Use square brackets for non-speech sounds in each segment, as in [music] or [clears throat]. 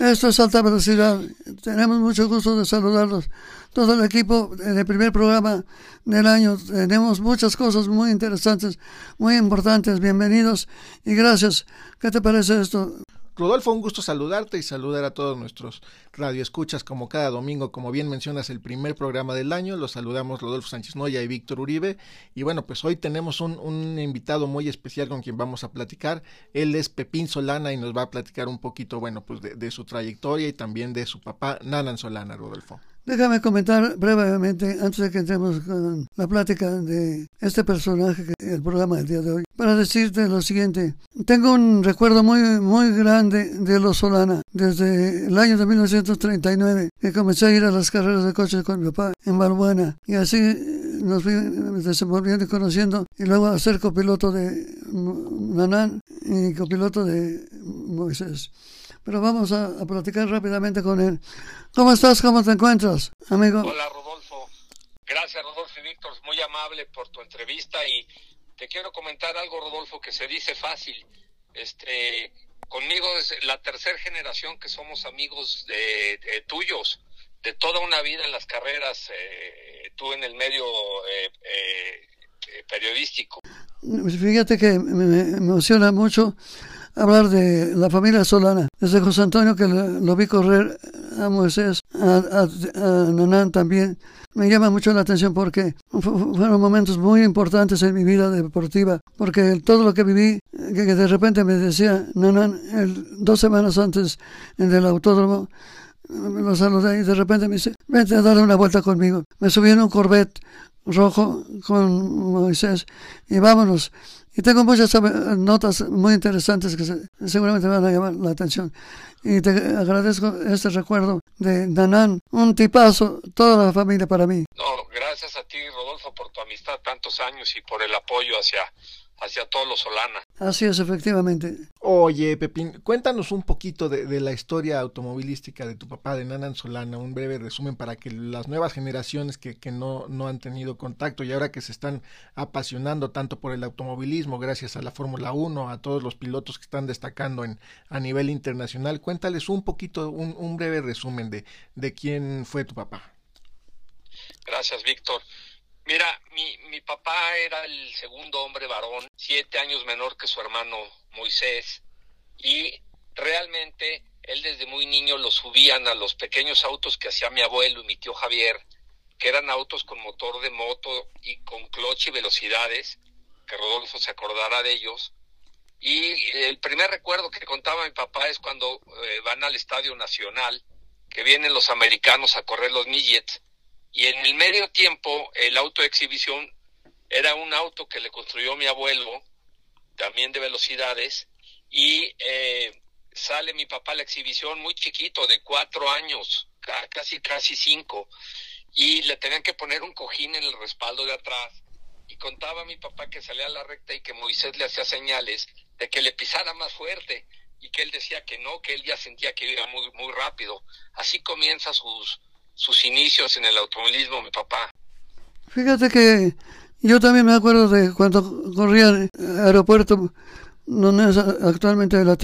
esto es alta velocidad. Tenemos mucho gusto de saludarlos. Todo el equipo en el primer programa del año. Tenemos muchas cosas muy interesantes, muy importantes. Bienvenidos y gracias. ¿Qué te parece esto? Rodolfo, un gusto saludarte y saludar a todos nuestros radioescuchas como cada domingo, como bien mencionas, el primer programa del año. Los saludamos Rodolfo Sánchez Noya y Víctor Uribe. Y bueno, pues hoy tenemos un, invitado muy especial con quien vamos a platicar. Él es Pepín Solana y nos va a platicar un poquito, bueno, pues de, de su trayectoria y también de su papá, Nanan Solana, Rodolfo. Déjame comentar brevemente, antes de que entremos con la plática de este personaje, que el programa del día de hoy, para decirte lo siguiente. Tengo un recuerdo muy, muy grande de los Solana. Desde el año de 1939, que comencé a ir a las carreras de coches con mi papá en Balbuena. Y así nos fui desenvolviendo y conociendo. Y luego a ser copiloto de Nanán y copiloto de Moisés pero vamos a, a, platicar rápidamente con él. ¿Cómo estás? ¿Cómo te encuentras, amigo? Hola, Rodolfo. Gracias, Rodolfo y Víctor, muy amable por tu entrevista y te quiero comentar algo, Rodolfo, que se dice fácil. Este, conmigo es la tercera generación que somos amigos de, de tuyos, de toda una vida en las carreras, eh, tú en el medio eh, eh, periodístico. Fíjate que me emociona mucho hablar de la familia Solana. Desde José Antonio, que lo vi correr a Moisés, a, a, Nanán también, me llama mucho la atención porque fueron momentos muy importantes en mi vida deportiva, porque todo lo que viví, que, de repente me decía Nanán, el, dos semanas antes del autódromo, me lo saludé y de repente me dice, vente a darle una vuelta conmigo. Me subí en un Corvette rojo con Moisés y vámonos. Y tengo muchas notas muy interesantes que se, seguramente van a llamar la atención. Y te agradezco este recuerdo de Danán, un tipazo, toda la familia para mí. No, gracias a ti, Rodolfo, por tu amistad tantos años y por el apoyo hacia, hacia todos los Solana. Así es, efectivamente. Oye, Pepín, cuéntanos un poquito de, de, la historia automovilística de tu papá, de Nanan Solana, un breve resumen para que las nuevas generaciones que, que no, no han tenido contacto y ahora que se están apasionando tanto por el automovilismo, gracias a la Fórmula 1, a todos los pilotos que están destacando en, a nivel internacional, cuéntales un poquito, un, un breve resumen de, de quién fue tu papá. Gracias, Víctor. Mira, mi, mi papá era el segundo hombre varón, siete años menor que su hermano Moisés, y realmente él desde muy niño lo subían a los pequeños autos que hacía mi abuelo y mi tío Javier, que eran autos con motor de moto y con cloche y velocidades, que Rodolfo se acordará de ellos. Y el primer recuerdo que contaba mi papá es cuando eh, van al Estadio Nacional, que vienen los americanos a correr los midgets, y en el medio tiempo, el auto de exhibición era un auto que le construyó mi abuelo, también de velocidades, y eh, sale mi papá a la exhibición muy chiquito, de cuatro años, casi, casi cinco, y le tenían que poner un cojín en el respaldo de atrás. Y contaba mi papá que salía a la recta y que Moisés le hacía señales de que le pisara más fuerte y que él decía que no, que él ya sentía que iba muy, muy rápido. Así comienza sus, sus inicios en el automovilismo, mi papá. Fíjate que yo también me acuerdo de cuando corría el aeropuerto donde es actualmente la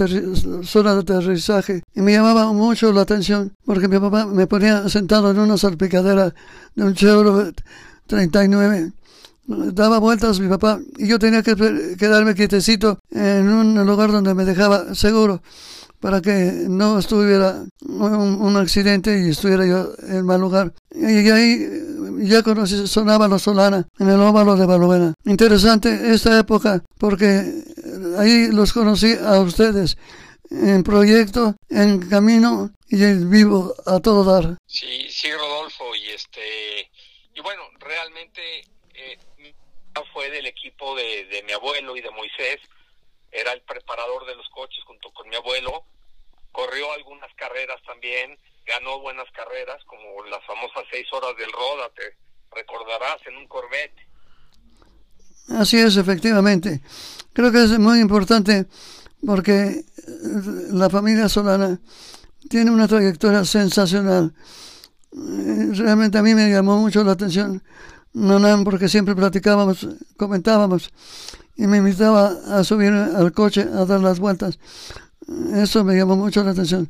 zona de aterrizaje y me llamaba mucho la atención porque mi papá me ponía sentado en una salpicadera de un Chevrolet 39 daba vueltas mi papá y yo tenía que quedarme quietecito en un lugar donde me dejaba seguro para que no estuviera un, un, accidente y estuviera yo en mal lugar. Y ahí ya conocí, sonaba la Solana en el óvalo de Balbuena. Interesante esta época porque ahí los conocí a ustedes en proyecto, en camino y en vivo a todo dar. Sí, sí, Rodolfo, y este, y bueno, realmente eh, fue del equipo de, de mi abuelo y de Moisés, era el preparador de los coches junto con mi abuelo, corrió algunas carreras también, ganó buenas carreras, como las famosas seis horas del Roda, te recordarás, en un Corvette. Así es, efectivamente. Creo que es muy importante porque la familia Solana tiene una trayectoria sensacional. Realmente a mí me llamó mucho la atención Nonan porque siempre platicábamos, comentábamos y me invitaba a subir al coche a dar las vueltas. Eso me llamó mucho la atención.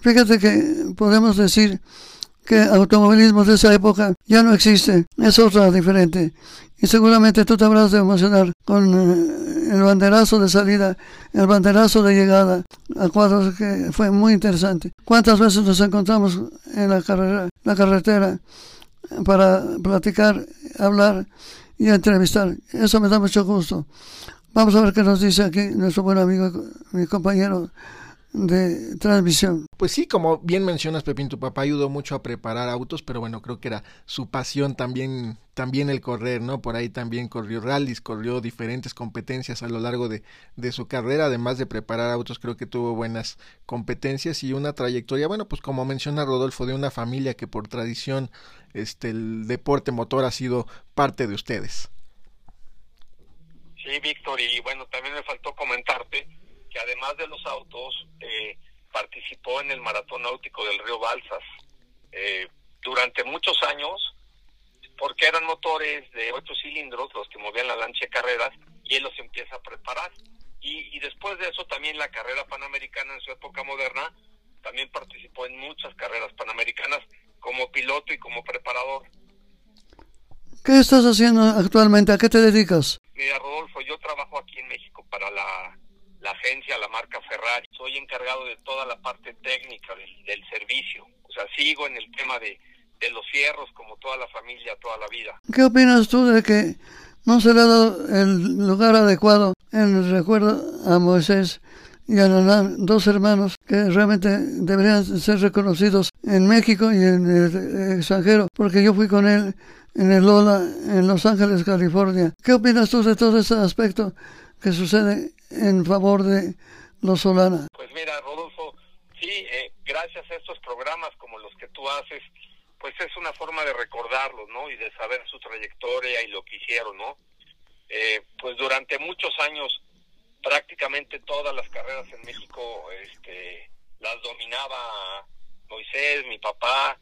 Fíjate que podemos decir que automovilismo de esa época ya no existe, es otra diferente. Y seguramente tú te habrás de emocionar con eh, el banderazo de salida, el banderazo de llegada a cuadros que fue muy interesante. ¿Cuántas veces nos encontramos en la carrera, la carretera para platicar, hablar y entrevistar? Eso me da mucho gusto. Vamos a ver qué nos dice aquí nuestro buen amigo, mi compañero de transmisión. Pues sí, como bien mencionas, Pepín, tu papá ayudó mucho a preparar autos, pero bueno, creo que era su pasión también, también el correr, ¿no? Por ahí también corrió rallies, corrió diferentes competencias a lo largo de, de su carrera, además de preparar autos, creo que tuvo buenas competencias y una trayectoria, bueno, pues como menciona Rodolfo, de una familia que por tradición, este, el deporte motor ha sido parte de ustedes. Sí, Víctor, y bueno, también me faltó comentarte que además de los autos, eh, participó en el Maratón Náutico del Río Balsas. Eh, durante muchos años, porque eran motores de ocho cilindros los que movían la lancha de carreras, y él los empieza a preparar. Y, y después de eso también la carrera panamericana en su época moderna, también participó en muchas carreras panamericanas como piloto y como preparador. ¿Qué estás haciendo actualmente? ¿A qué te dedicas? Mira, Rodolfo, yo trabajo aquí en México para la la agencia, la marca Ferrari. Soy encargado de toda la parte técnica del, servicio. O sea, sigo en el tema de, de los fierros como toda la familia, toda la vida. ¿Qué opinas tú de que no se le ha dado el lugar adecuado en el recuerdo a Moisés y a Nanán, dos hermanos que realmente deberían ser reconocidos en México y en el extranjero, porque yo fui con él en el Lola en Los Ángeles, California. ¿Qué opinas tú de todo ese aspecto que sucede en favor de los Solana? Pues mira, Rodolfo, sí, eh, gracias a estos programas como los que tú haces, pues es una forma de recordarlos, ¿no? Y de saber su trayectoria y lo que hicieron, ¿no? Eh, pues durante muchos años, prácticamente todas las carreras en México, este, las dominaba Moisés, mi papá,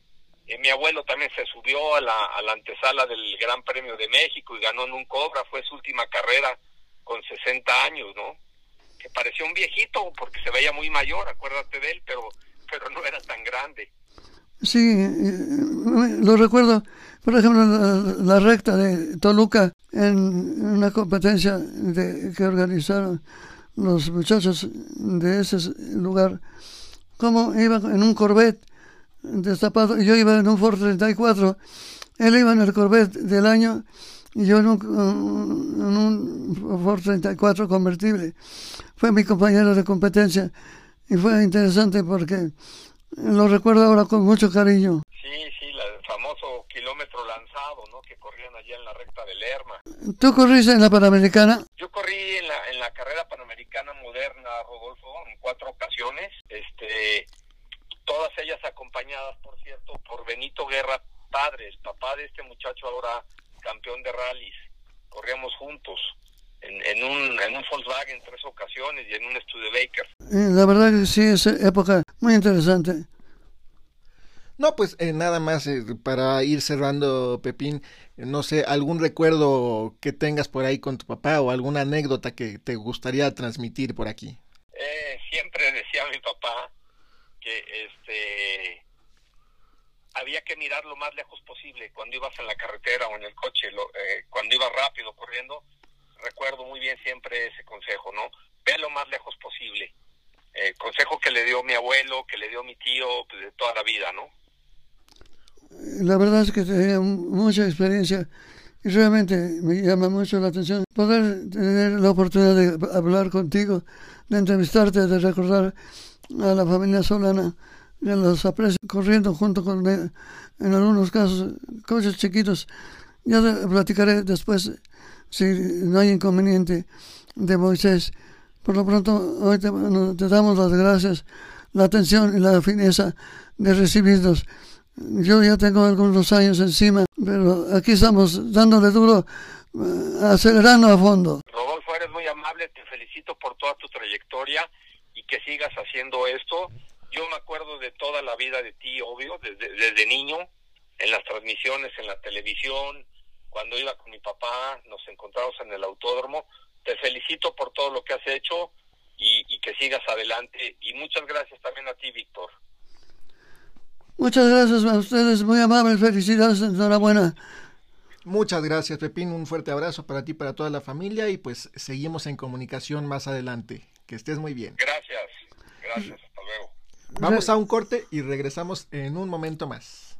eh, mi abuelo también se subió a la, a la antesala del Gran Premio de México y ganó en un Cobra, fue su última carrera con 60 años, ¿no? Que parecía un viejito porque se veía muy mayor, acuérdate de él, pero, pero no era tan grande. Sí, eh, lo recuerdo, por ejemplo, la, recta de Toluca en una competencia de, que organizaron los muchachos de ese lugar, como iba en un Corvette destapado, yo iba en un Ford 34, él iba en el Corvette del año y yo en un, Ford 34 convertible. Fue mi compañero de competencia y fue interesante porque lo recuerdo ahora con mucho cariño. Sí, sí, el famoso kilómetro lanzado, ¿no? Que corrían allá en la recta de Lerma. ¿Tú corriste en la Panamericana? Yo corrí en la, en la carrera Panamericana moderna, Rodolfo, en cuatro ocasiones. Este, todas ellas acompañadas, por cierto, por Benito Guerra, padre, el papá de este muchacho ahora campeón de rallies. Corríamos juntos en, en, un, en un Volkswagen tres ocasiones y en un Studebaker. Eh, la verdad que sí, es época muy interesante. No, pues eh, nada más eh, para ir cerrando, Pepín, no sé, algún recuerdo que tengas por ahí con tu papá o alguna anécdota que te gustaría transmitir por aquí. siempre decía mi papá que este había que mirar lo más lejos posible cuando ibas en la carretera o en el coche, lo, eh, cuando ibas rápido corriendo. Recuerdo muy bien siempre ese consejo, ¿no? Ve lo más lejos posible. Eh, consejo que le dio mi abuelo, que le dio mi tío, pues, de toda la vida, ¿no? La verdad es que tenía mucha experiencia y realmente me llama mucho la atención poder tener la oportunidad de hablar contigo, de entrevistarte, de recordar a la familia Solana de los aprecio corriendo junto con, en algunos casos, coches chiquitos. Ya platicaré después, si no hay inconveniente, de Moisés. Por lo pronto, hoy te, damos las gracias, la atención y la fineza de recibirnos. Yo ya tengo algunos años encima, pero aquí estamos dándole duro acelerando a fondo. Rodolfo, eres muy amable, te felicito por toda tu trayectoria y que sigas haciendo esto. Yo me acuerdo de toda la vida de ti, obvio, desde, desde niño, en las transmisiones, en la televisión, cuando iba con mi papá, nos encontramos en el autódromo. Te felicito por todo lo que has hecho y, y que sigas adelante. Y muchas gracias también a ti, Víctor. Muchas gracias a ustedes, muy amables, felicidades, enhorabuena. Muchas gracias, Pepín. Un fuerte abrazo para ti, para toda la familia y pues seguimos en comunicación más adelante. Que estés muy bien. Gracias, gracias, hasta luego. Vamos a un corte y regresamos en un momento más.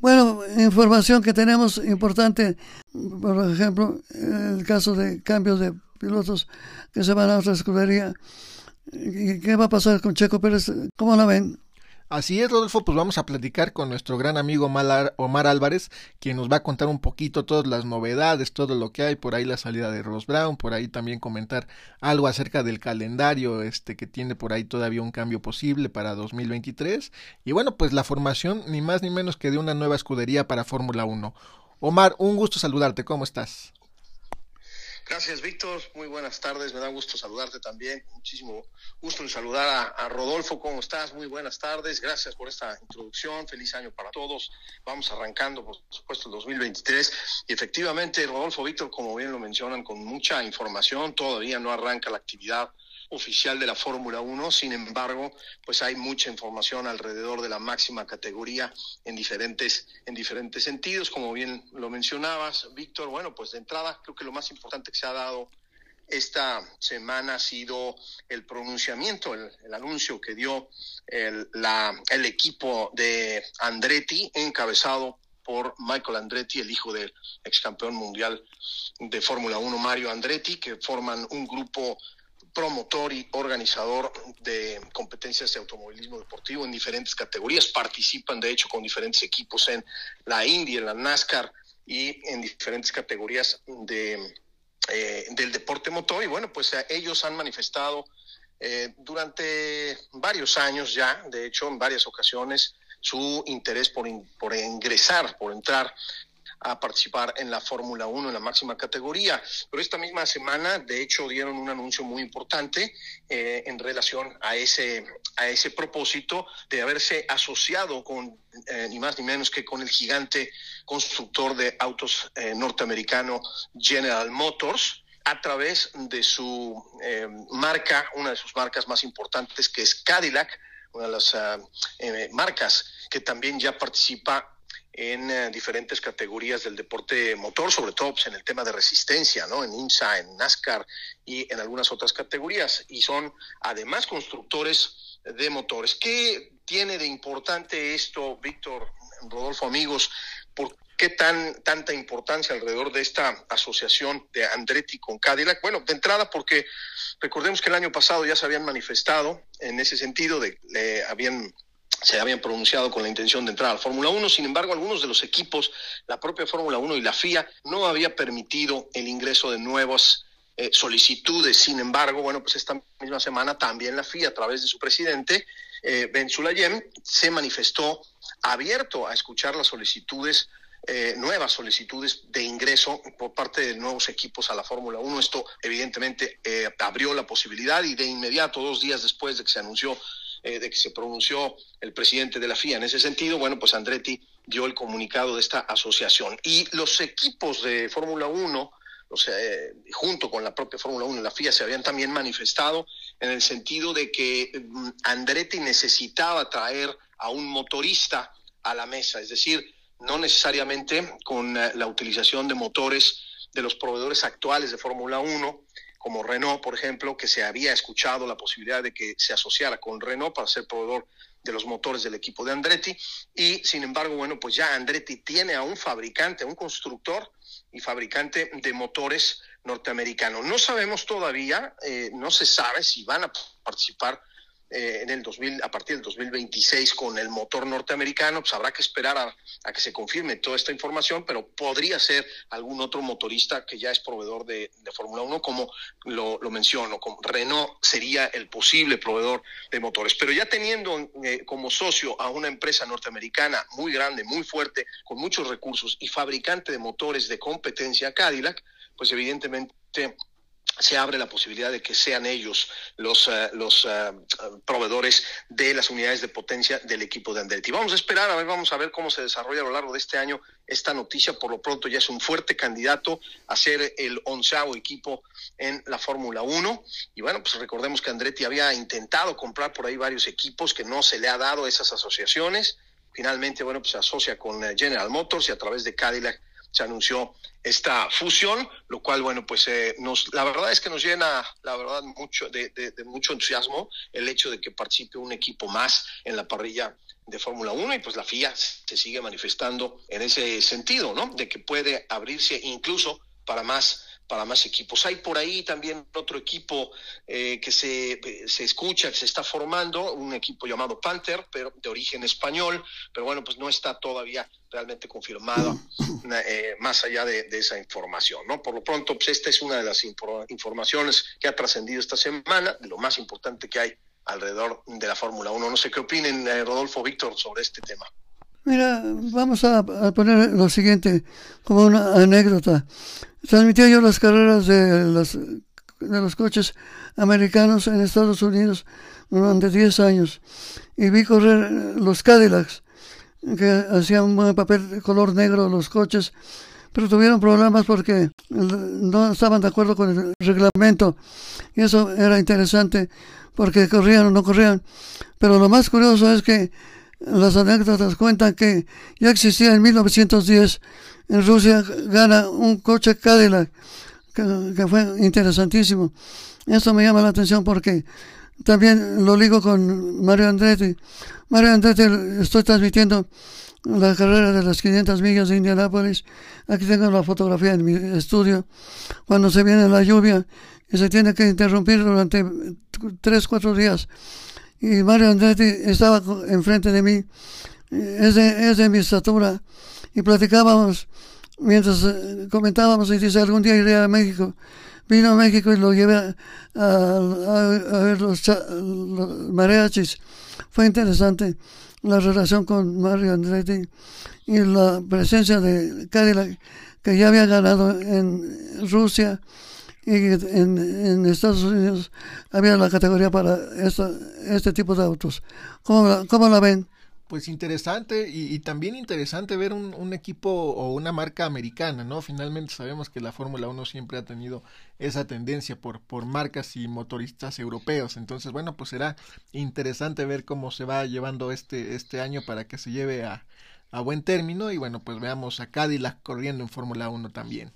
Bueno, información que tenemos importante, por ejemplo, el caso de cambios de pilotos que se van a otra escudería. ¿Qué va a pasar con Checo Pérez? ¿Cómo la ven? Así es, Rodolfo, pues vamos a platicar con nuestro gran amigo Omar Álvarez, quien nos va a contar un poquito todas las novedades, todo lo que hay, por ahí la salida de Ross Brown, por ahí también comentar algo acerca del calendario, este que tiene por ahí todavía un cambio posible para 2023, y bueno, pues la formación ni más ni menos que de una nueva escudería para Fórmula 1. Omar, un gusto saludarte, ¿cómo estás? Gracias, Víctor. Muy buenas tardes. Me da gusto saludarte también. Muchísimo gusto en saludar a, Rodolfo. ¿Cómo estás? Muy buenas tardes. Gracias por esta introducción. Feliz año para todos. Vamos arrancando, por supuesto, el 2023. Y efectivamente, Rodolfo, Víctor, como bien lo mencionan, con mucha información. Todavía no arranca la actividad oficial de la Fórmula 1, sin embargo, pues hay mucha información alrededor de la máxima categoría en diferentes, en diferentes sentidos, como bien lo mencionabas, Víctor, bueno, pues de entrada creo que lo más importante que se ha dado esta semana ha sido el pronunciamiento, el, anuncio que dio el, la, el equipo de Andretti, encabezado por Michael Andretti, el hijo del ex campeón mundial de Fórmula 1, Mario Andretti, que forman un grupo promotor y organizador de competencias de automovilismo deportivo en diferentes categorías. Participan, de hecho, con diferentes equipos en la Indy, en la NASCAR y en diferentes categorías de, eh, del deporte motor. Y bueno, pues ellos han manifestado eh, durante varios años ya, de hecho, en varias ocasiones, su interés por, por ingresar, por entrar a participar en la Fórmula 1 en la máxima categoría. Pero esta misma semana, de hecho, dieron un anuncio muy importante eh, en relación a ese, a ese propósito de haberse asociado con eh, ni más ni menos que con el gigante constructor de autos eh, norteamericano General Motors a través de su marca, una de sus marcas más importantes que es Cadillac, una de las marcas que también ya participa en eh, diferentes categorías del deporte motor, sobre todo pues, en el tema de resistencia, ¿no? En INSA, en NASCAR y en algunas otras categorías. Y son además constructores de motores. ¿Qué tiene de importante esto, Víctor, Rodolfo, amigos? ¿Por qué tan, tanta importancia alrededor de esta asociación de Andretti con Cadillac? Bueno, de entrada porque recordemos que el año pasado ya se habían manifestado en ese sentido, de, le habían se habían pronunciado con la intención de entrar al Fórmula 1, sin embargo algunos de los equipos, la propia Fórmula 1 y la FIA, no había permitido el ingreso de nuevas eh, solicitudes. Sin embargo, bueno, pues esta misma semana también la FIA, a través de su presidente, eh, Ben Sulayem, se manifestó abierto a escuchar las solicitudes eh, nuevas solicitudes de ingreso por parte de nuevos equipos a la Fórmula 1. Esto evidentemente eh, abrió la posibilidad y de inmediato, dos días después de que se anunció eh, de que se pronunció el presidente de la FIA en ese sentido, bueno, pues Andretti dio el comunicado de esta asociación. Y los equipos de Fórmula 1, o sea, eh, junto con la propia Fórmula 1 y la FIA, se habían también manifestado en el sentido de que mm, Andretti necesitaba traer a un motorista a la mesa, es decir, no necesariamente con eh, la utilización de motores de los proveedores actuales de Fórmula 1, como Renault, por ejemplo, que se había escuchado la posibilidad de que se asociara con Renault para ser proveedor de los motores del equipo de Andretti. Y sin embargo, bueno, pues ya Andretti tiene a un fabricante, un constructor y fabricante de motores norteamericano. No sabemos todavía, eh, no se sabe si van a participar eh, en el 2000, a partir del 2026 con el motor norteamericano, pues habrá que esperar a, que se confirme toda esta información, pero podría ser algún otro motorista que ya es proveedor de, Fórmula 1, como lo, menciono, como Renault sería el posible proveedor de motores. Pero ya teniendo eh, como socio a una empresa norteamericana muy grande, muy fuerte, con muchos recursos y fabricante de motores de competencia, Cadillac, pues evidentemente se abre la posibilidad de que sean ellos los, eh, los eh, proveedores de las unidades de potencia del equipo de Andretti. Vamos a esperar, a ver, vamos a ver cómo se desarrolla a lo largo de este año esta noticia. Por lo pronto ya es un fuerte candidato a ser el onceavo equipo en la Fórmula 1. Y bueno, pues recordemos que Andretti había intentado comprar por ahí varios equipos que no se le ha dado esas asociaciones. Finalmente, bueno, pues se asocia con eh, General Motors y a través de Cadillac se anunció esta fusión, lo cual, bueno, pues eh, nos, la verdad es que nos llena, la verdad, mucho de, mucho entusiasmo el hecho de que participe un equipo más en la parrilla de Fórmula 1 y pues la FIA se sigue manifestando en ese sentido, ¿no? De que puede abrirse incluso para más para más equipos. Hay por ahí también otro equipo eh, que se, se, escucha, que se está formando, un equipo llamado Panther, pero de origen español, pero bueno, pues no está todavía realmente confirmado [clears throat] eh, más allá de, esa información, ¿no? Por lo pronto, pues esta es una de las informaciones que ha trascendido esta semana, de lo más importante que hay alrededor de la Fórmula 1. No sé qué opinen, eh, Rodolfo, Víctor, sobre este tema. Mira, vamos a, poner lo siguiente como una anécdota. Transmitía yo las carreras de los, de los coches americanos en Estados Unidos durante 10 años y vi correr los Cadillacs que hacían un buen papel de color negro los coches, pero tuvieron problemas porque no estaban de acuerdo con el reglamento. Y eso era interesante porque corrían o no corrían. Pero lo más curioso es que las anécdotas cuentan que ya existía en 1910 en Rusia gana un coche Cadillac que, fue interesantísimo. Eso me llama la atención porque también lo ligo con Mario Andretti. Mario Andretti, estoy transmitiendo la carrera de las 500 millas de Indianápolis. Aquí tengo la fotografía en mi estudio. Cuando se viene la lluvia y se tiene que interrumpir durante 3, 4 días. Y Mario Andretti estaba enfrente de mí. Es de mi estatura. Y platicábamos mientras eh, comentábamos y dice, algún día iré a México vino a México y lo llevé a, ver los, mariachis. Fue interesante la relación con Mario Andretti y la presencia de Cadillac, que ya había ganado en Rusia y en, Estados Unidos había la categoría para este tipo de autos. ¿Cómo, cómo la ven? Pues interesante y, también interesante ver un, equipo o una marca americana, ¿no? Finalmente sabemos que la Fórmula 1 siempre ha tenido esa tendencia por, por marcas y motoristas europeos. Entonces, bueno, pues será interesante ver cómo se va llevando este, este año para que se lleve a, a buen término y bueno, pues veamos a Cadillac corriendo en Fórmula 1 también.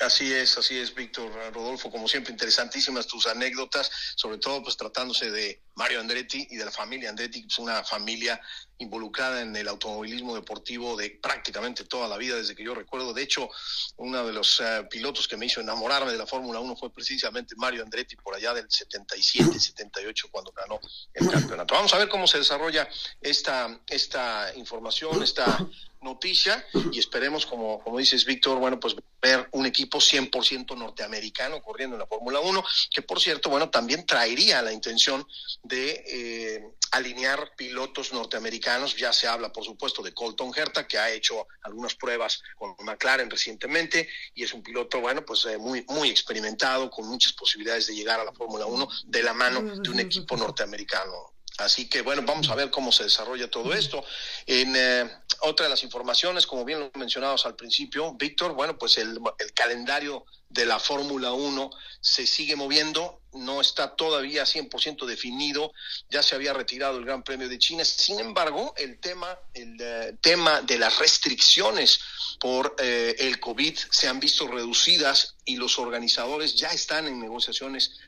Así es, así es, Víctor Rodolfo, como siempre, interesantísimas tus anécdotas, sobre todo pues tratándose de Mario Andretti y de la familia Andretti, es una familia involucrada en el automovilismo deportivo de prácticamente toda la vida, desde que yo recuerdo. De hecho, uno de los eh, pilotos que me hizo enamorarme de la Fórmula 1 fue precisamente Mario Andretti, por allá del 77, 78, cuando ganó el campeonato. Vamos a ver cómo se desarrolla esta, esta información, esta noticia y esperemos, como, como dices, Víctor, bueno, pues ver un equipo 100% norteamericano corriendo en la Fórmula 1, que por cierto, bueno, también traería la intención de eh, alinear pilotos norteamericanos. Ya se habla, por supuesto, de Colton Herta, que ha hecho algunas pruebas con McLaren recientemente y es un piloto, bueno, pues eh, muy, muy experimentado, con muchas posibilidades de llegar a la Fórmula 1 de la mano de un equipo norteamericano. Así que bueno, vamos a ver cómo se desarrolla todo esto. En eh, otra de las informaciones, como bien lo mencionamos al principio, Víctor, bueno, pues el, el calendario de la Fórmula 1 se sigue moviendo, no está todavía 100% definido, ya se había retirado el Gran Premio de China. Sin embargo, el tema, el eh, tema de las restricciones por eh, el COVID se han visto reducidas y los organizadores ya están en negociaciones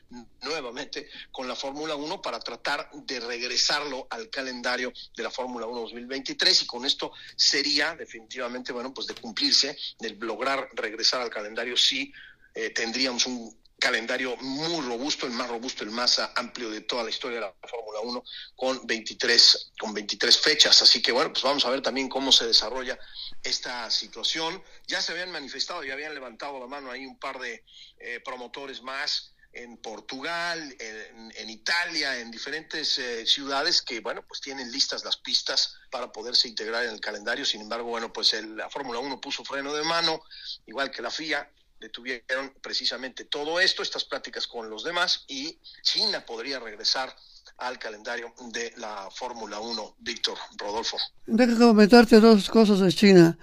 nuevamente con la Fórmula 1 para tratar de regresarlo al calendario de la Fórmula 1 2023 y con esto sería definitivamente, bueno, pues de cumplirse, de lograr regresar al calendario, sí eh, tendríamos un calendario muy robusto, el más robusto, el más amplio de toda la historia de la Fórmula 1, con 23, con 23 fechas. Así que bueno, pues vamos a ver también cómo se desarrolla esta situación. Ya se habían manifestado, ya habían levantado la mano ahí un par de eh, promotores más en Portugal, en, Italia, en diferentes eh, ciudades que, bueno, pues tienen listas las pistas para poderse integrar en el calendario. Sin embargo, bueno, pues la Fórmula 1 puso freno de mano, igual que la FIA, detuvieron precisamente todo esto, estas pláticas con los demás, y China podría regresar al calendario de la Fórmula 1. Víctor Rodolfo. Deja comentarte dos cosas de China.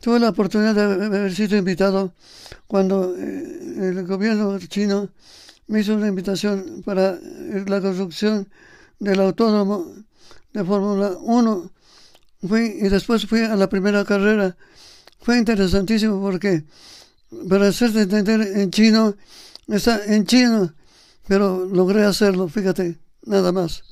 Tuve la oportunidad de haber sido invitado cuando eh, el gobierno chino me hizo una invitación para la construcción del autónomo de Fórmula 1. Fui, y después fui a la primera carrera. Fue interesantísimo porque, para hacerte entender en chino, está en chino, pero logré hacerlo, fíjate, nada más.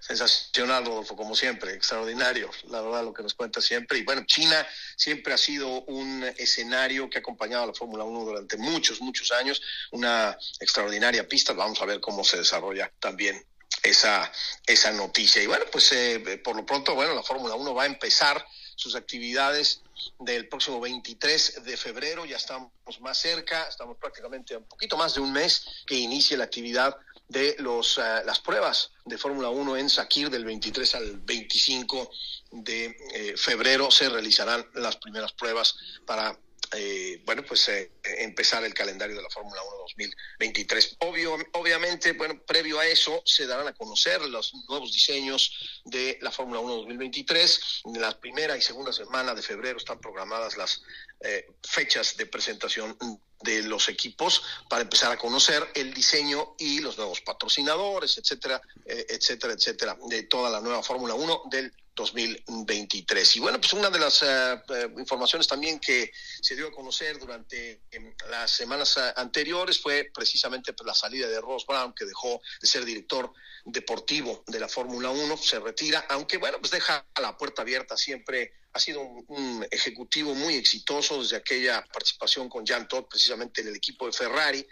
Sensacional, Rodolfo, como siempre, extraordinario, la verdad, lo que nos cuenta siempre. Y bueno, China siempre ha sido un escenario que ha acompañado a la Fórmula 1 durante muchos, muchos años, una extraordinaria pista. Vamos a ver cómo se desarrolla también esa, esa noticia. Y bueno, pues eh, por lo pronto, bueno, la Fórmula 1 va a empezar sus actividades del próximo 23 de febrero, ya estamos más cerca, estamos prácticamente un poquito más de un mes que inicie la actividad de los, uh, las pruebas de Fórmula 1 en Sakir del 23 al 25 de eh, febrero. Se realizarán las primeras pruebas para eh, bueno, pues eh, empezar el calendario de la Fórmula 1 2023. Obvio, obviamente, bueno, previo a eso se darán a conocer los nuevos diseños de la Fórmula 1 2023. En la primera y segunda semana de febrero están programadas las eh, fechas de presentación de los equipos para empezar a conocer el diseño y los nuevos patrocinadores, etcétera, eh, etcétera, etcétera, de toda la nueva Fórmula 1 del 2023. Y bueno, pues una de las eh, eh, informaciones también que se dio a conocer durante em, las semanas eh, anteriores fue precisamente pues, la salida de Ross Brown, que dejó de ser director deportivo de la Fórmula 1, se retira, aunque bueno, pues deja la puerta abierta siempre. Ha sido un, ejecutivo muy exitoso desde aquella participación con Jan Todd, precisamente en el equipo de Ferrari,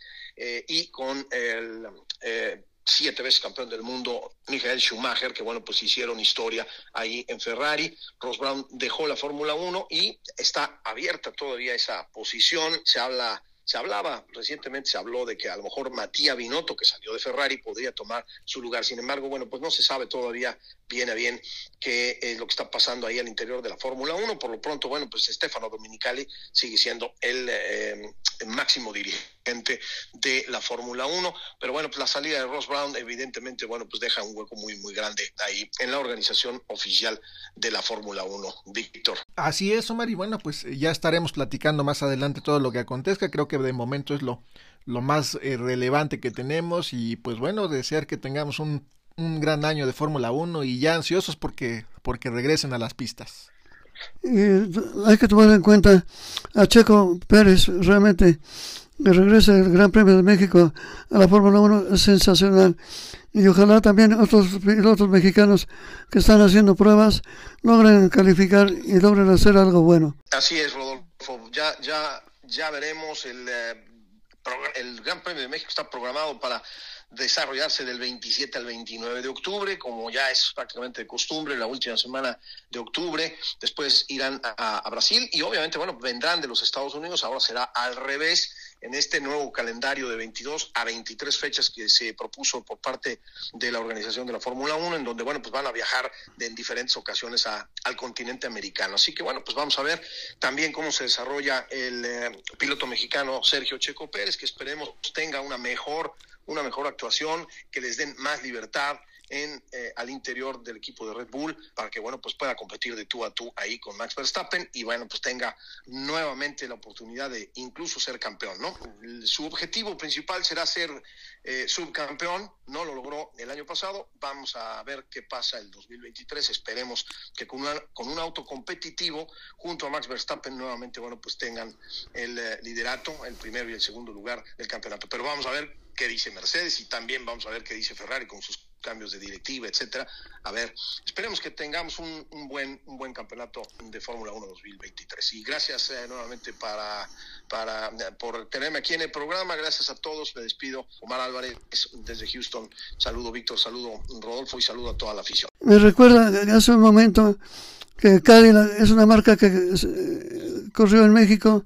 y con el siete veces campeón del mundo, Michael Schumacher, que bueno, pues hicieron historia ahí en Ferrari. Ross Brown dejó la Fórmula 1 y está abierta todavía esa posición. Se habla se hablaba, recientemente se habló de que a lo mejor Matías Binotto, que salió de Ferrari, podría tomar su lugar. Sin embargo, bueno, pues no se sabe todavía bien a bien qué es lo que está pasando ahí al interior de la Fórmula 1. Por lo pronto, bueno, pues Stefano Dominicali sigue siendo el, eh, el máximo dirigente de la Fórmula 1. Pero bueno, pues la salida de Ross Brown, evidentemente, bueno, pues deja un hueco muy, muy grande ahí en la organización oficial de la Fórmula 1. Víctor. Así es, Omar, y bueno, pues ya estaremos platicando más adelante todo lo que acontezca. Creo que de momento es lo, lo más eh, relevante que tenemos y pues bueno, desear que tengamos un, un gran año de Fórmula 1 y ya ansiosos porque, porque regresen a las pistas. Y hay que tomar en cuenta a Checo Pérez, realmente que regrese el Gran Premio de México a la Fórmula 1 es sensacional. Y ojalá también otros pilotos mexicanos que están haciendo pruebas logren calificar y logren hacer algo bueno. Así es, Rodolfo. Ya, ya ya veremos el, eh, el Gran Premio de México está programado para desarrollarse del 27 al 29 de octubre, como ya es prácticamente de costumbre, la última semana de octubre. Después irán a, Brasil y obviamente, bueno, vendrán de los Estados Unidos. Ahora será al revés en este nuevo calendario de 22 a 23 fechas que se propuso por parte de la organización de la Fórmula 1, en donde, bueno, pues van a viajar de, en diferentes ocasiones a, al continente americano. Así que, bueno, pues vamos a ver también cómo se desarrolla el eh, piloto mexicano Sergio Checo Pérez, que esperemos tenga una mejor una mejor actuación, que les den más libertad eh, al interior del equipo de Red Bull para que bueno pues pueda competir de tú a tú ahí con Max Verstappen y bueno pues tenga nuevamente la oportunidad de incluso ser campeón no su objetivo principal será ser eh, subcampeón no lo logró el año pasado. Vamos a ver qué pasa el 2023 esperemos que con, una, con un auto competitivo junto a Max Verstappen nuevamente bueno pues tengan el eh, liderato el primero y el segundo lugar del campeonato. Pero vamos a ver qué dice Mercedes y también vamos a ver qué dice Ferrari con sus cambios de directiva, etcétera. A ver, esperemos que tengamos un, un buen un buen campeonato de Fórmula 1 2023. Y gracias eh, nuevamente para, para eh, por tenerme aquí en el programa. Gracias a todos. Me despido. Omar Álvarez desde Houston. Saludo Víctor, saludo Rodolfo y saludo a toda la afición. Me recuerda que hace un momento que Cadillac es una marca que eh, corrió en México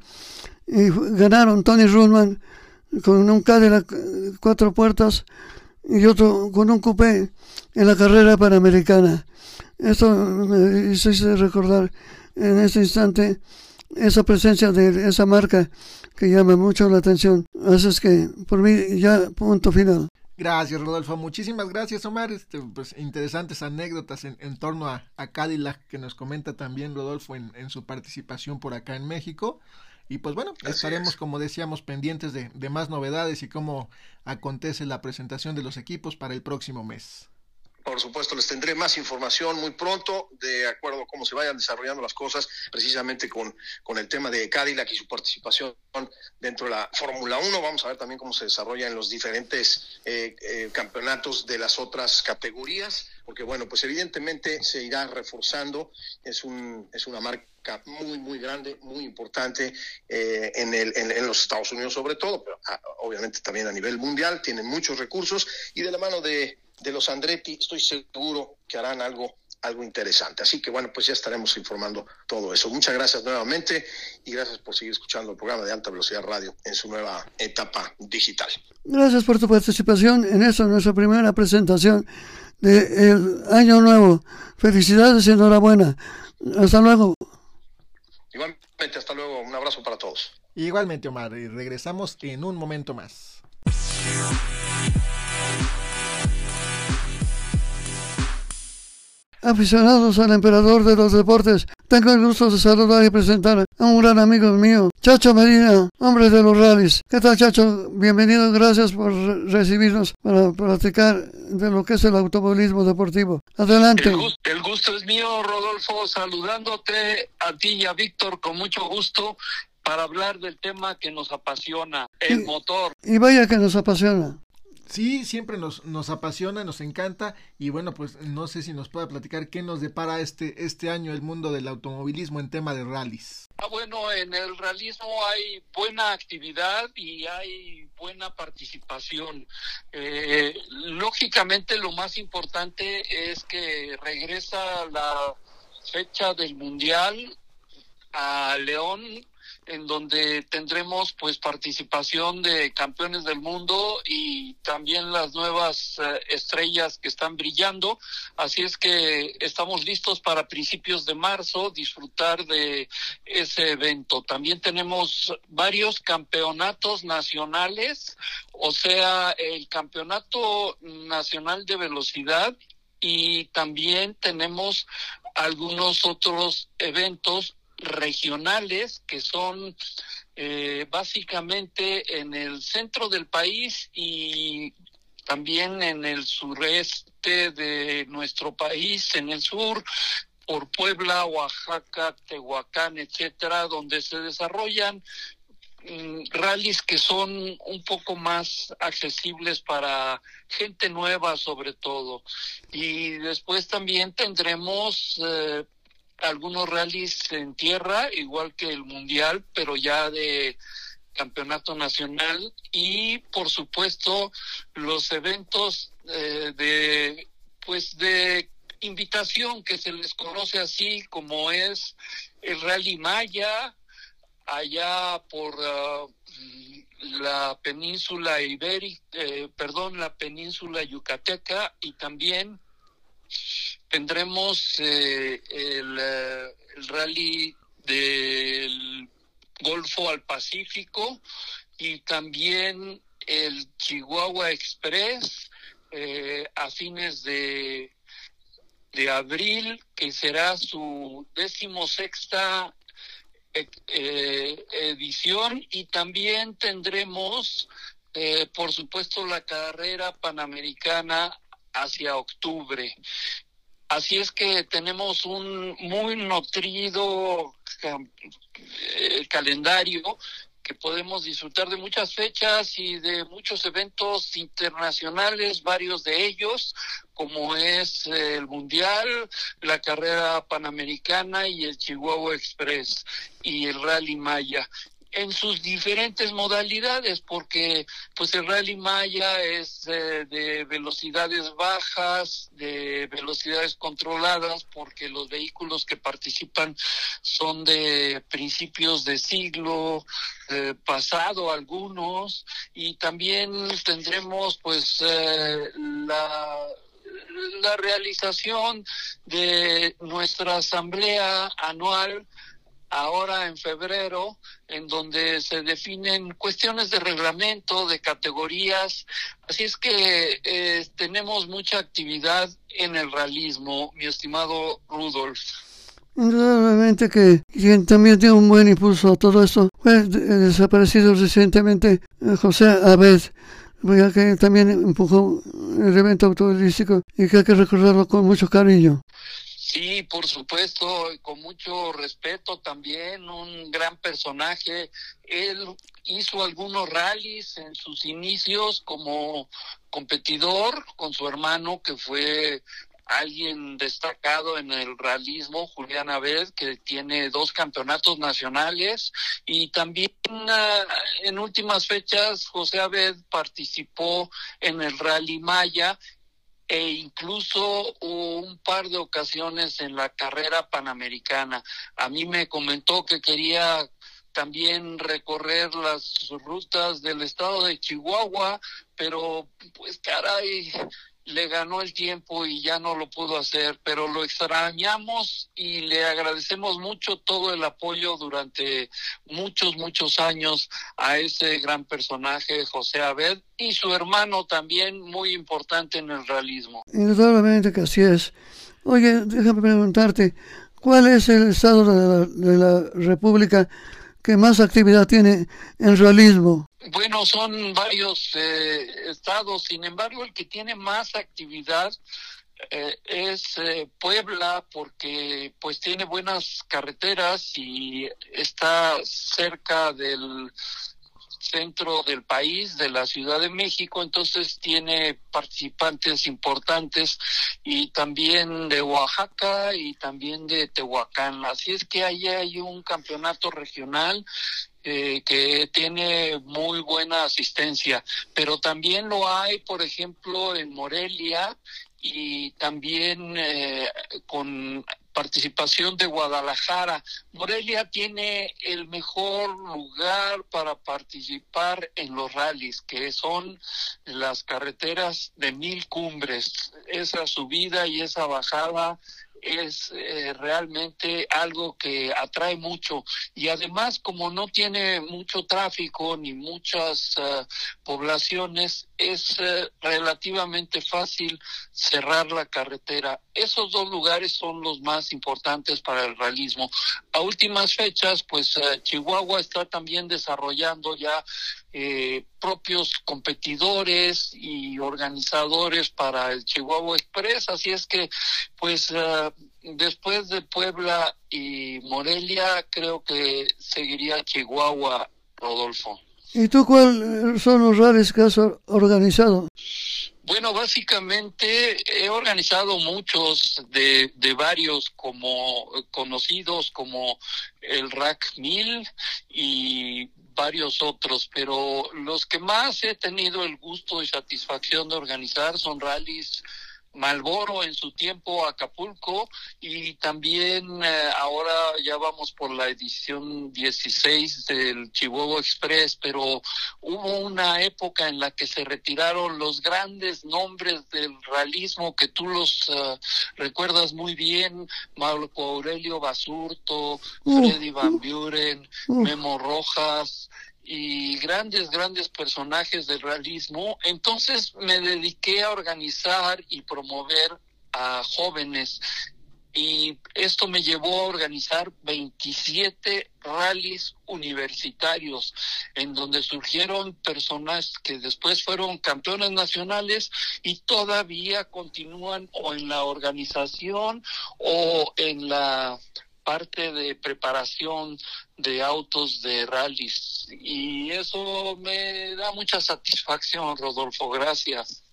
y ganaron Tony Rullman con un Cadillac cuatro puertas y otro con un coupé en la carrera panamericana. Esto me hizo recordar en este instante esa presencia de esa marca que llama mucho la atención. Así es que por mí ya punto final. Gracias, Rodolfo. Muchísimas gracias, Omar. Este, pues, interesantes anécdotas en, en torno a, a, Cadillac que nos comenta también Rodolfo en, en, su participación por acá en México. Y pues bueno, Así estaremos, es. como decíamos, pendientes de, de más novedades y cómo acontece la presentación de los equipos para el próximo mes. Por supuesto, les tendré más información muy pronto, de acuerdo a cómo se vayan desarrollando las cosas, precisamente con, con el tema de Cadillac y su participación dentro de la Fórmula 1. Vamos a ver también cómo se desarrolla en los diferentes eh, eh, campeonatos de las otras categorías, porque bueno, pues evidentemente se irá reforzando. Es, un, es una marca muy, muy grande, muy importante eh, en, el, en, los Estados Unidos sobre todo, pero ah, obviamente también a nivel mundial, tienen muchos recursos y de la mano de los Andretti, estoy seguro que harán algo algo interesante. Así que bueno, pues ya estaremos informando todo eso. Muchas gracias nuevamente y gracias por seguir escuchando el programa de Alta Velocidad Radio en su nueva etapa digital. Gracias por tu participación en esta nuestra primera presentación del de año nuevo. Felicidades y enhorabuena. Hasta luego. Hasta luego. Un abrazo para todos. Igualmente, Omar. Y regresamos en un momento más. Aficionados al emperador de los deportes. Tengo el gusto de saludar y presentar a un gran amigo mío, Chacho Medina, hombre de los rallies. ¿Qué tal, Chacho? Bienvenido, gracias por recibirnos para platicar de lo que es el automovilismo deportivo. Adelante. El gusto, el gusto es mío, Rodolfo, saludándote a ti y a Víctor con mucho gusto para hablar del tema que nos apasiona, el y, motor. Y vaya que nos apasiona. Sí, siempre nos, nos apasiona, nos encanta y bueno, pues no sé si nos pueda platicar qué nos depara este, este año el mundo del automovilismo en tema de rallies. Ah, bueno, en el realismo hay buena actividad y hay buena participación. Eh, lógicamente lo más importante es que regresa la fecha del Mundial a León en donde tendremos pues participación de campeones del mundo y también las nuevas uh, estrellas que están brillando. Así es que estamos listos para principios de marzo disfrutar de ese evento. También tenemos varios campeonatos nacionales, o sea, el campeonato nacional de velocidad y también tenemos algunos otros eventos regionales que son eh, básicamente en el centro del país y también en el sureste de nuestro país, en el sur, por Puebla, Oaxaca, Tehuacán, etcétera, donde se desarrollan mm, rallies que son un poco más accesibles para gente nueva sobre todo. Y después también tendremos eh, algunos rallies en tierra, igual que el mundial, pero ya de campeonato nacional. Y por supuesto los eventos eh, de pues de invitación que se les conoce así como es el rally maya allá por uh, la península ibérica eh, perdón la península yucateca y también tendremos eh, el, el, rally del Golfo al Pacífico y también el Chihuahua Express eh, a fines de, de abril, que será su decimosexta eh, edición y también tendremos, eh, por supuesto, la carrera panamericana hacia octubre. Así es que tenemos un muy nutrido eh, calendario que podemos disfrutar de muchas fechas y de muchos eventos internacionales, varios de ellos, como es el Mundial, la carrera panamericana y el Chihuahua Express y el Rally Maya en sus diferentes modalidades, porque pues el rally Maya es eh, de velocidades bajas, de velocidades controladas, porque los vehículos que participan son de principios de siglo eh, pasado algunos, y también tendremos pues eh, la la realización de nuestra asamblea anual ahora en febrero, en donde se definen cuestiones de reglamento, de categorías. Así es que eh, tenemos mucha actividad en el realismo, mi estimado Rudolf. Indudablemente que quien también tiene un buen impulso a todo esto fue desaparecido recientemente eh, José Abed, que también empujó el evento automovilístico y que hay que recordarlo con mucho cariño. Sí, por supuesto, con mucho respeto también, un gran personaje. Él hizo algunos rallies en sus inicios como competidor con su hermano que fue alguien destacado en el realismo, Julián Abed, que tiene dos campeonatos nacionales y también uh, en últimas fechas José Abed participó en el Rally Maya e incluso un par de ocasiones en la carrera panamericana. A mí me comentó que quería también recorrer las rutas del estado de Chihuahua, pero pues caray, le ganó el tiempo y ya no lo pudo hacer, pero lo extrañamos y le agradecemos mucho todo el apoyo durante muchos, muchos años a ese gran personaje, José Abed, y su hermano también muy importante en el realismo. Indudablemente que así es. Oye, déjame preguntarte, ¿cuál es el estado de la, de la República que más actividad tiene en realismo? Bueno, son varios eh, estados, sin embargo, el que tiene más actividad eh, es eh, Puebla porque pues tiene buenas carreteras y está cerca del centro del país, de la Ciudad de México, entonces tiene participantes importantes y también de Oaxaca y también de Tehuacán. Así es que ahí hay un campeonato regional eh, que tiene muy buena asistencia, pero también lo hay, por ejemplo, en Morelia y también eh, con participación de Guadalajara. Morelia tiene el mejor lugar para participar en los rallies, que son las carreteras de mil cumbres. Esa subida y esa bajada es eh, realmente algo que atrae mucho y además como no tiene mucho tráfico ni muchas uh, poblaciones es uh, relativamente fácil cerrar la carretera. Esos dos lugares son los más importantes para el realismo. A últimas fechas, pues uh, Chihuahua está también desarrollando ya eh, propios competidores y organizadores para el Chihuahua Express, así es que pues uh, después de Puebla y Morelia creo que seguiría Chihuahua, Rodolfo. ¿Y tú cuáles son los rallies que has organizado? Bueno, básicamente he organizado muchos de, de varios como conocidos como el RAC 1000 y varios otros, pero los que más he tenido el gusto y satisfacción de organizar son rallies Malboro en su tiempo Acapulco y también eh, ahora ya vamos por la edición 16 del Chihuahua Express, pero hubo una época en la que se retiraron los grandes nombres del realismo que tú los uh, recuerdas muy bien, Marco Aurelio Basurto, Freddy Van Buren, Memo Rojas, y grandes, grandes personajes del realismo. Entonces me dediqué a organizar y promover a jóvenes y esto me llevó a organizar 27 rallies universitarios en donde surgieron personas que después fueron campeones nacionales y todavía continúan o en la organización o en la parte de preparación de autos de rallies. Y eso me da mucha satisfacción, Rodolfo, gracias.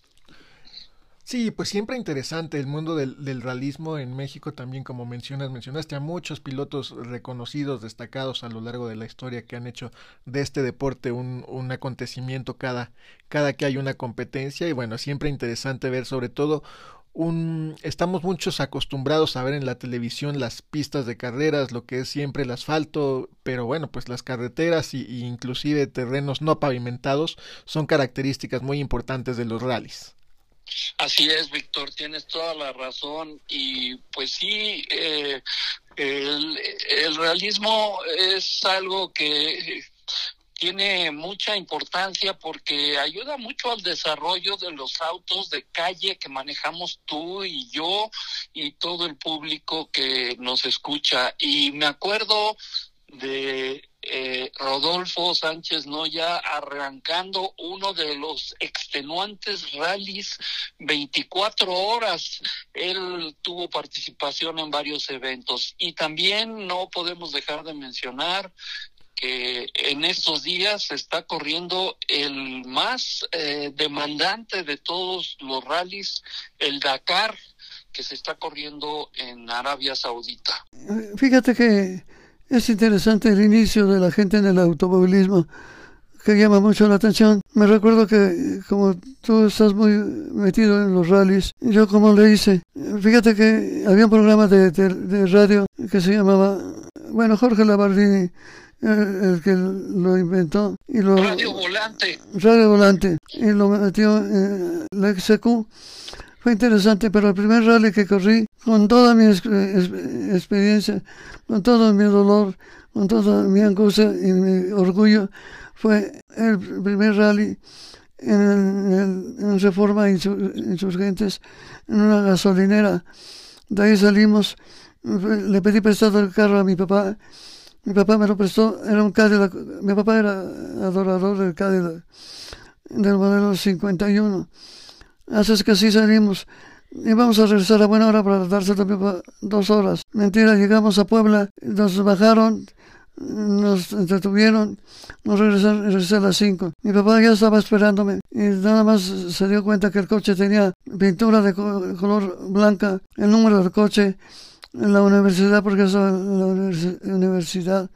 Sí, pues siempre interesante el mundo del, del, realismo en México. También, como mencionas, mencionaste a muchos pilotos reconocidos, destacados a lo largo de la historia que han hecho de este deporte un, un acontecimiento cada, cada que hay una competencia. Y bueno, siempre interesante ver sobre todo un estamos muchos acostumbrados a ver en la televisión las pistas de carreras, lo que es siempre el asfalto, pero bueno, pues las carreteras y, y inclusive terrenos no pavimentados son características muy importantes de los rallies. Así es, Víctor, tienes toda la razón y pues sí, eh, el, el realismo es algo que tiene mucha importancia porque ayuda mucho al desarrollo de los autos de calle que manejamos tú y yo y todo el público que nos escucha. Y me acuerdo de eh, Rodolfo Sánchez Noya arrancando uno de los extenuantes rallies 24 horas. Él tuvo participación en varios eventos y también no podemos dejar de mencionar que en estos días está corriendo el más eh, demandante de todos los rallies, el Dakar, que se está corriendo en Arabia Saudita. Fíjate que es interesante el inicio de la gente en el automovilismo que llama mucho la atención. Me recuerdo que como tú estás muy metido en los rallies, yo como le hice, fíjate que había un programa de, de, de radio que se llamaba, bueno, Jorge Labardini, el, el, que lo inventó y lo radio volante radio volante y lo metió en la XQ fue interesante, pero el primer rally que corrí, con toda mi experiencia, con todo mi dolor, con toda mi angustia y mi orgullo, fue el primer rally en, el, en Reforma Insurgentes, en una gasolinera. De ahí salimos, le pedí prestado el carro a mi papá. Mi papá me lo prestó, era un Cadillac. Mi papá era adorador del Cadillac, del modelo 51 Así que así salimos. Y vamos a regresar a buena hora para darse también dos horas. Mentira, llegamos a Puebla, nos bajaron, nos detuvieron, nos regresaron, regresé a las 5. Mi papá ya estaba esperándome y nada más se dio cuenta que el coche tenía pintura de color blanca, el número del coche en la universidad, porque es la universidad.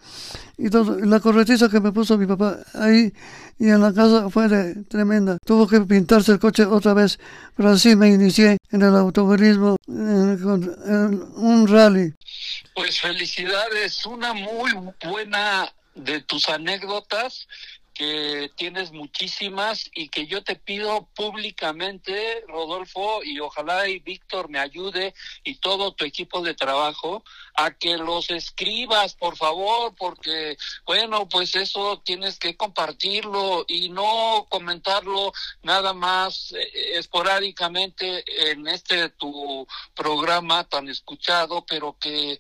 Y todo, la corretiza que me puso mi papá ahí y en la casa fue de, tremenda. Tuvo que pintarse el coche otra vez, pero así me inicié en el automovilismo, en, en un rally. Pues felicidades, una muy buena de tus anécdotas que tienes muchísimas y que yo te pido públicamente, Rodolfo, y ojalá y Víctor me ayude y todo tu equipo de trabajo a que los escribas, por favor, porque, bueno, pues eso tienes que compartirlo y no comentarlo nada más eh, esporádicamente en este tu programa tan escuchado, pero que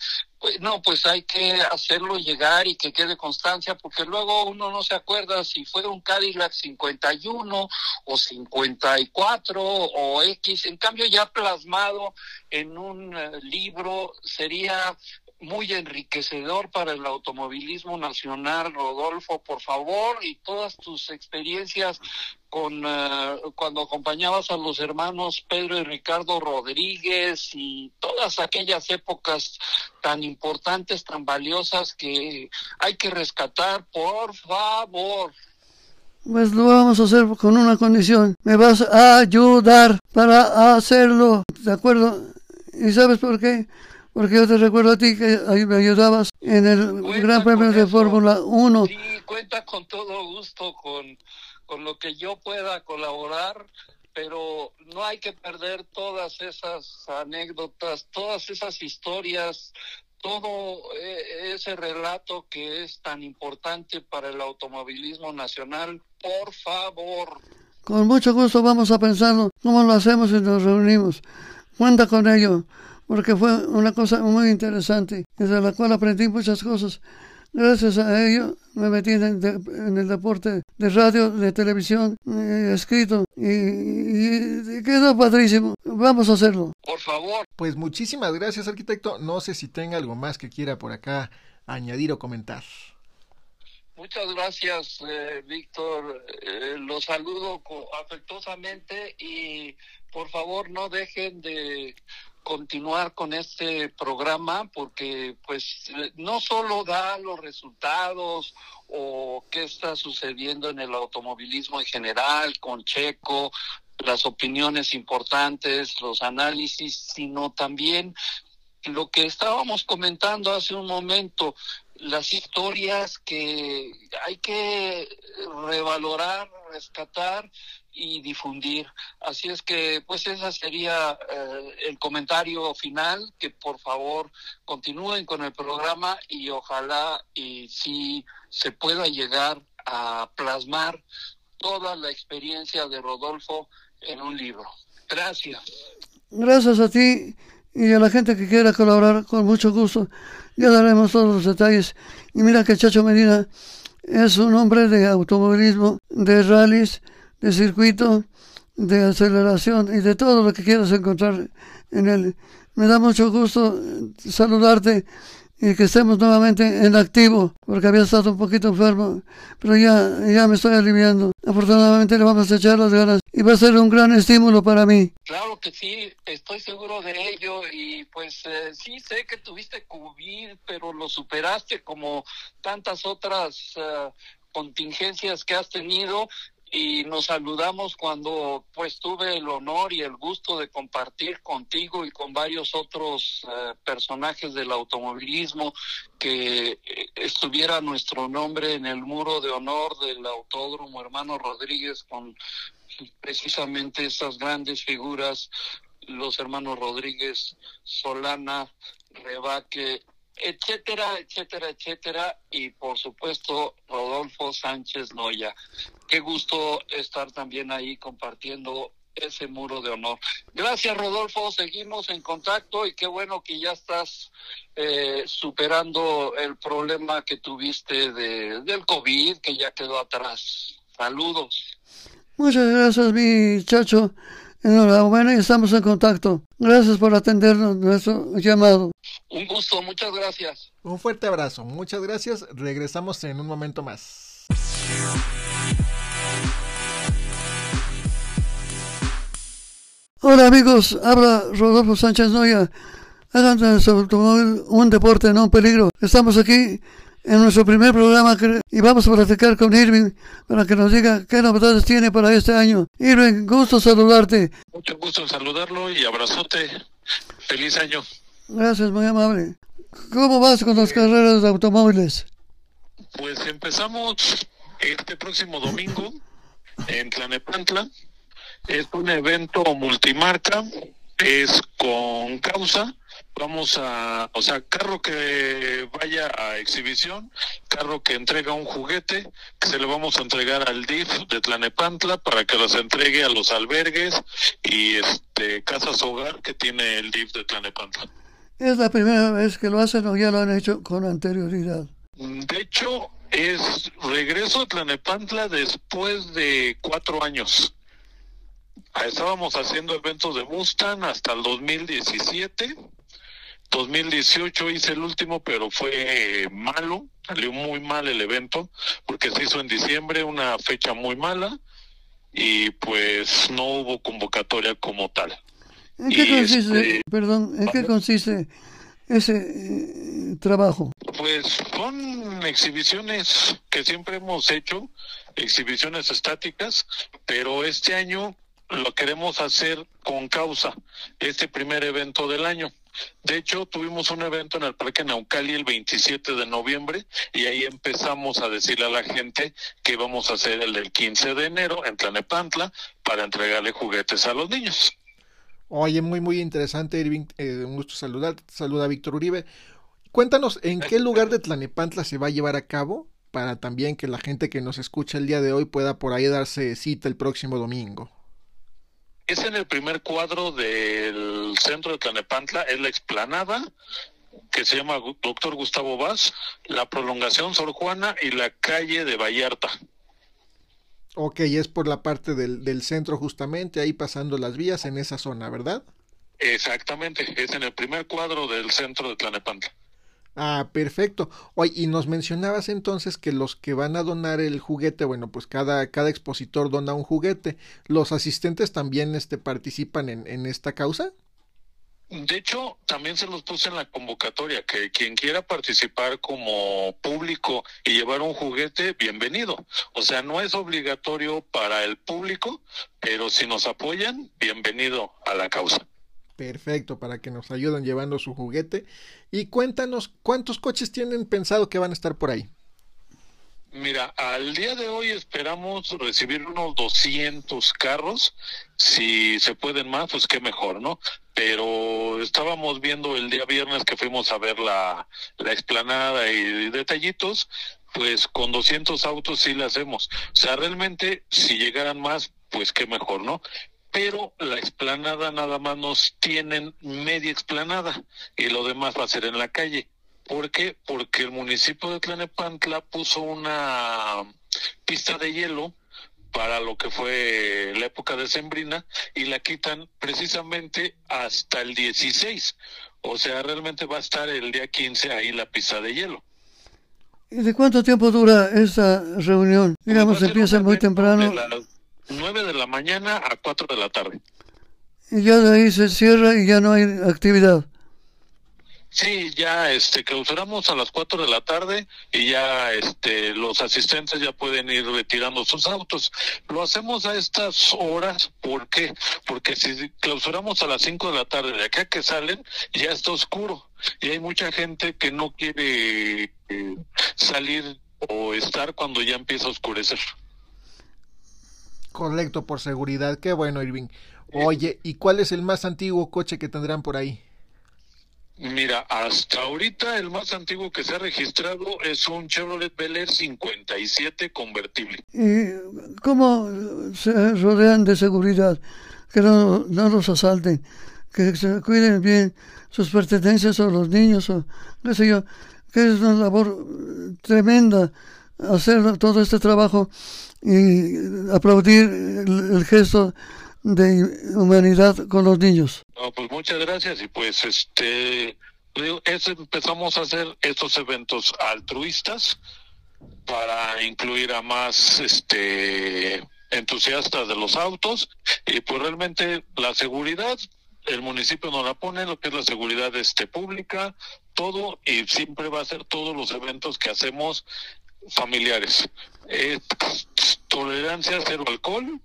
no, pues hay que hacerlo llegar y que quede constancia, porque luego uno no se acuerda si fue un Cadillac 51 o 54 o X, en cambio ya plasmado en un uh, libro sería muy enriquecedor para el automovilismo nacional, Rodolfo, por favor, y todas tus experiencias con uh, cuando acompañabas a los hermanos Pedro y Ricardo Rodríguez y todas aquellas épocas tan importantes, tan valiosas que hay que rescatar, por favor. Pues lo vamos a hacer con una condición. Me vas a ayudar para hacerlo. ¿De acuerdo? ¿Y sabes por qué? Porque yo te recuerdo a ti que ahí me ayudabas en el Cuenta Gran Premio de. Fórmula 1. Sí, cuenta con todo gusto con, con lo que yo pueda colaborar, pero no hay que perder todas esas anécdotas, todas esas historias, todo eh, ese relato que es tan importante para el automovilismo nacional. Por favor. Con mucho gusto vamos a pensarlo, cómo lo hacemos y nos reunimos. Cuenta con ello, porque fue una cosa muy interesante, de la cual aprendí muchas cosas. Gracias a ello me metí en el, de, en el deporte de radio, de televisión, eh, escrito, y, y, y, quedó padrísimo. vamos a hacerlo. Por favor. Pues muchísimas gracias, arquitecto. No sé si tenga algo más que quiera por acá añadir o comentar. Muchas gracias, eh, Víctor. Eh, los saludo afectuosamente y por favor no dejen de continuar con este programa porque pues no solo da los resultados o qué está sucediendo en el automovilismo en general con Checo, las opiniones importantes, los análisis, sino también lo que estábamos comentando hace un momento, las historias que hay que revalorar, rescatar y difundir. Así es que, pues, ese sería eh, el comentario final, que por favor continúen con el programa y ojalá y si se pueda llegar a plasmar toda la experiencia de Rodolfo en un libro. Gracias. Gracias a ti y a la gente que quiera colaborar con mucho gusto. Ya daremos todos los detalles. Y mira que Chacho Medina es un hombre de automovilismo, de rallies, de circuito, de aceleración y de todo lo que quieras encontrar en él. Me da mucho gusto saludarte y que estemos nuevamente en activo, porque había estado un poquito enfermo, pero ya, ya me estoy aliviando. Afortunadamente le vamos a echar las ganas y va a ser un gran estímulo para mí. Claro que sí, estoy seguro de ello y pues eh, sí sé que tuviste COVID, pero lo superaste como tantas otras uh, contingencias que has tenido y nos saludamos cuando pues tuve el honor y el gusto de compartir contigo y con varios otros eh, personajes del automovilismo que eh, estuviera nuestro nombre en el muro de honor del autódromo hermano Rodríguez con precisamente esas grandes figuras los hermanos Rodríguez Solana Rebaque etcétera, etcétera, etcétera, y por supuesto Rodolfo Sánchez Noya. Qué gusto estar también ahí compartiendo ese muro de honor. Gracias Rodolfo, seguimos en contacto y qué bueno que ya estás eh, superando el problema que tuviste de, del COVID, que ya quedó atrás. Saludos. Muchas gracias, mi chacho. Enhorabuena y estamos en contacto. Gracias por atendernos nuestro llamado. Un gusto, muchas gracias. Un fuerte abrazo, muchas gracias. Regresamos en un momento más. Hola amigos, habla Rodolfo Sánchez Noya. Hagan de su automóvil un deporte, no un peligro. Estamos aquí en nuestro primer programa y vamos a platicar con Irving para que nos diga qué novedades tiene para este año. Irving, gusto saludarte. Mucho gusto en saludarlo y abrazote. Feliz año. Gracias, muy amable. ¿Cómo vas con las carreras de automóviles? Pues empezamos este próximo domingo en Tlanepantla. Es un evento multimarca, es con causa vamos a, o sea, carro que vaya a exhibición, carro que entrega un juguete, que se le vamos a entregar al DIF de Tlanepantla para que los entregue a los albergues y este casas hogar que tiene el DIF de Tlanepantla. ¿Es la primera vez que lo hacen o ya lo han hecho con anterioridad? De hecho, es regreso a Tlanepantla después de cuatro años. Estábamos haciendo eventos de Mustang hasta el 2017 2018 hice el último, pero fue malo, salió muy mal el evento, porque se hizo en diciembre, una fecha muy mala, y pues no hubo convocatoria como tal. ¿En qué consiste, este, perdón, en qué consiste ese eh, trabajo? Pues son exhibiciones que siempre hemos hecho, exhibiciones estáticas, pero este año lo queremos hacer con causa, este primer evento del año. De hecho, tuvimos un evento en el Parque Naucali el 27 de noviembre y ahí empezamos a decirle a la gente que íbamos a hacer el del 15 de enero en Tlanepantla para entregarle juguetes a los niños. Oye, muy, muy interesante, Irving. Eh, un gusto saludar. Saluda a Víctor Uribe. Cuéntanos, ¿en qué lugar de Tlanepantla se va a llevar a cabo? Para también que la gente que nos escucha el día de hoy pueda por ahí darse cita el próximo domingo. Es en el primer cuadro del centro de Tlanepantla, es la explanada que se llama Doctor Gustavo Vaz, la prolongación Sor Juana y la calle de Vallarta. Ok, es por la parte del, del centro justamente, ahí pasando las vías en esa zona, ¿verdad? Exactamente, es en el primer cuadro del centro de Tlanepantla. Ah, perfecto. Oye, y nos mencionabas entonces que los que van a donar el juguete, bueno, pues cada, cada expositor dona un juguete. ¿Los asistentes también este, participan en, en esta causa? De hecho, también se los puse en la convocatoria, que quien quiera participar como público y llevar un juguete, bienvenido. O sea, no es obligatorio para el público, pero si nos apoyan, bienvenido a la causa. Perfecto, para que nos ayuden llevando su juguete. Y cuéntanos, ¿cuántos coches tienen pensado que van a estar por ahí? Mira, al día de hoy esperamos recibir unos 200 carros. Si se pueden más, pues qué mejor, ¿no? Pero estábamos viendo el día viernes que fuimos a ver la, la explanada y detallitos, pues con 200 autos sí la hacemos. O sea, realmente si llegaran más, pues qué mejor, ¿no? pero la explanada nada más nos tienen media explanada y lo demás va a ser en la calle. ¿Por qué? Porque el municipio de Tlanepantla puso una pista de hielo para lo que fue la época de Sembrina y la quitan precisamente hasta el 16. O sea, realmente va a estar el día 15 ahí la pista de hielo. ¿Y de cuánto tiempo dura esta reunión? Digamos, empieza muy temprano. 9 de la mañana a 4 de la tarde. Y ya de ahí se cierra y ya no hay actividad. Sí, ya este clausuramos a las 4 de la tarde y ya este los asistentes ya pueden ir retirando sus autos. Lo hacemos a estas horas, ¿por qué? Porque si clausuramos a las 5 de la tarde, de acá que salen, ya está oscuro y hay mucha gente que no quiere eh, salir o estar cuando ya empieza a oscurecer. Correcto, por seguridad. Qué bueno, Irving. Oye, ¿y cuál es el más antiguo coche que tendrán por ahí? Mira, hasta ahorita el más antiguo que se ha registrado es un Chevrolet Bel Air 57 convertible. ¿Y cómo se rodean de seguridad? Que no, no los asalten, que se cuiden bien sus pertenencias o los niños o qué sé yo, que es una labor tremenda hacer todo este trabajo y aplaudir el, el, gesto de humanidad con los niños. No, pues muchas gracias y pues este es, empezamos a hacer estos eventos altruistas para incluir a más este entusiastas de los autos y pues realmente la seguridad el municipio nos la pone lo que es la seguridad este pública todo y siempre va a ser todos los eventos que hacemos familiares. Eh, tolerancia cero alcohol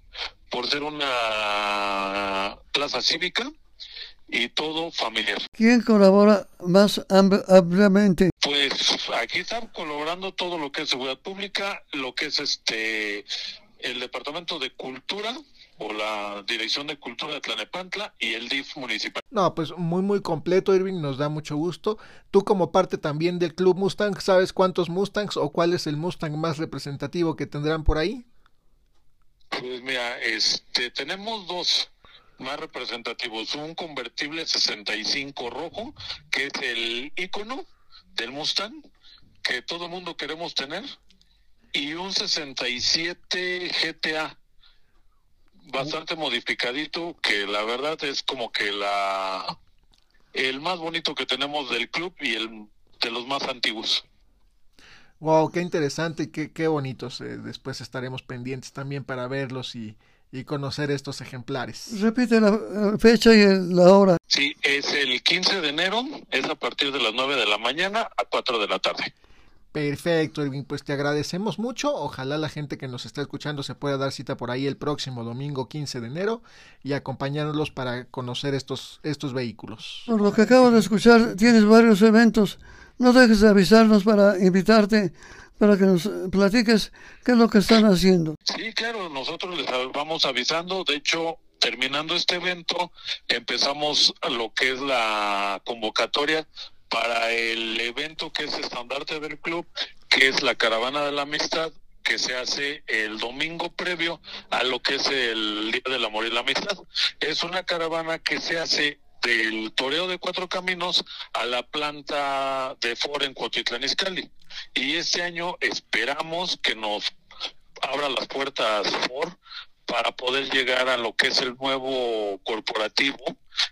por ser una plaza cívica y todo familiar. ¿Quién colabora más ampliamente? Pues aquí están colaborando todo lo que es seguridad pública, lo que es este el departamento de cultura o la Dirección de Cultura de Tlanepantla y el DIF municipal. No, pues muy muy completo, Irving, nos da mucho gusto. Tú como parte también del Club Mustang, ¿sabes cuántos Mustangs o cuál es el Mustang más representativo que tendrán por ahí? Pues mira, este tenemos dos más representativos, un convertible 65 rojo, que es el icono del Mustang que todo mundo queremos tener, y un 67 GTA bastante modificadito, que la verdad es como que la el más bonito que tenemos del club y el de los más antiguos. Wow, qué interesante, qué, qué bonitos. Eh, después estaremos pendientes también para verlos y, y conocer estos ejemplares. Repite la fecha y la hora. Sí, es el 15 de enero, es a partir de las 9 de la mañana a 4 de la tarde. Perfecto, Irving, pues te agradecemos mucho. Ojalá la gente que nos está escuchando se pueda dar cita por ahí el próximo domingo 15 de enero y acompañarnos para conocer estos, estos vehículos. Por lo que acabo de escuchar, tienes varios eventos. No dejes de avisarnos para invitarte, para que nos platiques qué es lo que están haciendo. Sí, claro, nosotros les vamos avisando. De hecho, terminando este evento, empezamos lo que es la convocatoria para el evento que es estandarte del club, que es la Caravana de la Amistad, que se hace el domingo previo a lo que es el Día del Amor y la Amistad. Es una caravana que se hace del Toreo de Cuatro Caminos a la planta de Ford en Cuautitlán Izcalli. Y este año esperamos que nos abra las puertas Ford para poder llegar a lo que es el nuevo corporativo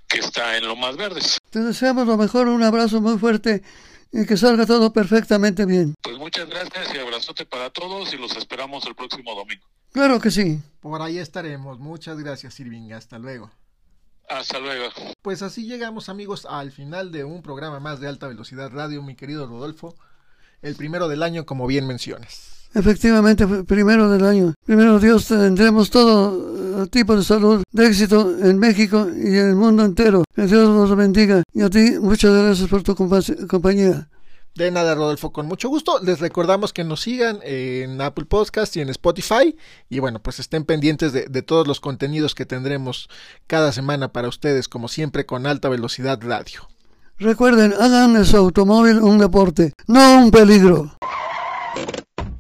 que está en lo más verdes. Te deseamos lo mejor, un abrazo muy fuerte y que salga todo perfectamente bien. Pues muchas gracias y abrazote para todos y los esperamos el próximo domingo. Claro que sí. Por ahí estaremos. Muchas gracias, Irving. Hasta luego. Hasta luego. Pues así llegamos, amigos, al final de un programa más de alta velocidad radio, mi querido Rodolfo. El primero del año, como bien mencionas. Efectivamente, primero del año. Primero Dios tendremos todo eh, tipo de salud, de éxito en México y en el mundo entero. Que Dios nos bendiga. Y a ti, muchas gracias por tu compañía. De nada, Rodolfo, con mucho gusto. Les recordamos que nos sigan en Apple Podcast y en Spotify. Y bueno, pues estén pendientes de, todos los contenidos que tendremos cada semana para ustedes, como siempre, con alta velocidad radio. Recuerden, hagan de su automóvil un deporte, no un peligro.